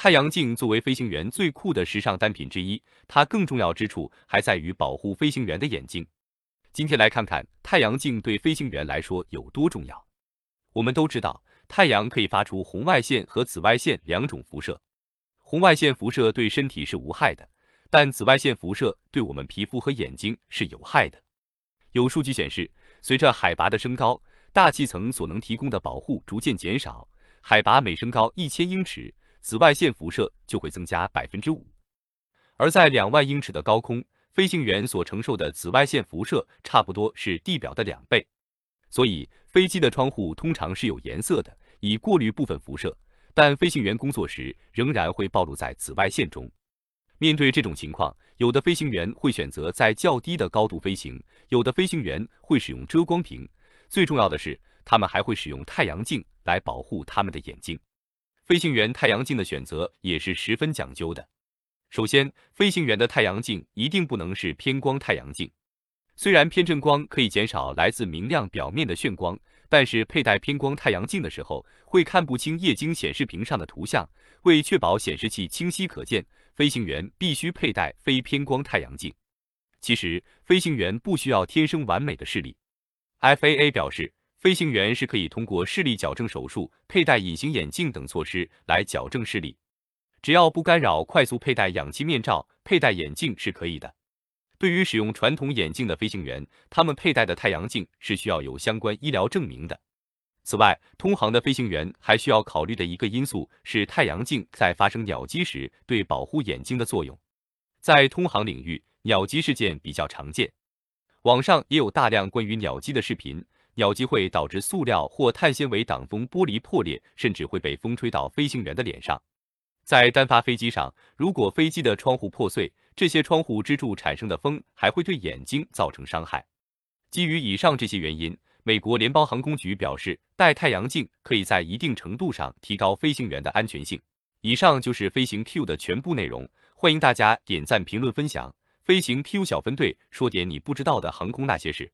太阳镜作为飞行员最酷的时尚单品之一，它更重要之处还在于保护飞行员的眼睛。今天来看看太阳镜对飞行员来说有多重要。我们都知道，太阳可以发出红外线和紫外线两种辐射。红外线辐射对身体是无害的，但紫外线辐射对我们皮肤和眼睛是有害的。有数据显示，随着海拔的升高，大气层所能提供的保护逐渐减少，海拔每升高一千英尺。紫外线辐射就会增加百分之五，而在两万英尺的高空，飞行员所承受的紫外线辐射差不多是地表的两倍。所以，飞机的窗户通常是有颜色的，以过滤部分辐射。但飞行员工作时仍然会暴露在紫外线中。面对这种情况，有的飞行员会选择在较低的高度飞行，有的飞行员会使用遮光屏。最重要的是，他们还会使用太阳镜来保护他们的眼睛。飞行员太阳镜的选择也是十分讲究的。首先，飞行员的太阳镜一定不能是偏光太阳镜。虽然偏振光可以减少来自明亮表面的眩光，但是佩戴偏光太阳镜的时候会看不清液晶显示屏上的图像。为确保显示器清晰可见，飞行员必须佩戴非偏光太阳镜。其实，飞行员不需要天生完美的视力。FAA 表示。飞行员是可以通过视力矫正手术、佩戴隐形眼镜等措施来矫正视力，只要不干扰快速佩戴氧气面罩，佩戴眼镜是可以的。对于使用传统眼镜的飞行员，他们佩戴的太阳镜是需要有相关医疗证明的。此外，通航的飞行员还需要考虑的一个因素是太阳镜在发生鸟击时对保护眼睛的作用。在通航领域，鸟击事件比较常见，网上也有大量关于鸟击的视频。鸟击会导致塑料或碳纤维挡风玻璃破裂，甚至会被风吹到飞行员的脸上。在单发飞机上，如果飞机的窗户破碎，这些窗户支柱产生的风还会对眼睛造成伤害。基于以上这些原因，美国联邦航空局表示，戴太阳镜可以在一定程度上提高飞行员的安全性。以上就是飞行 Q 的全部内容，欢迎大家点赞、评论、分享。飞行 Q 小分队说点你不知道的航空那些事。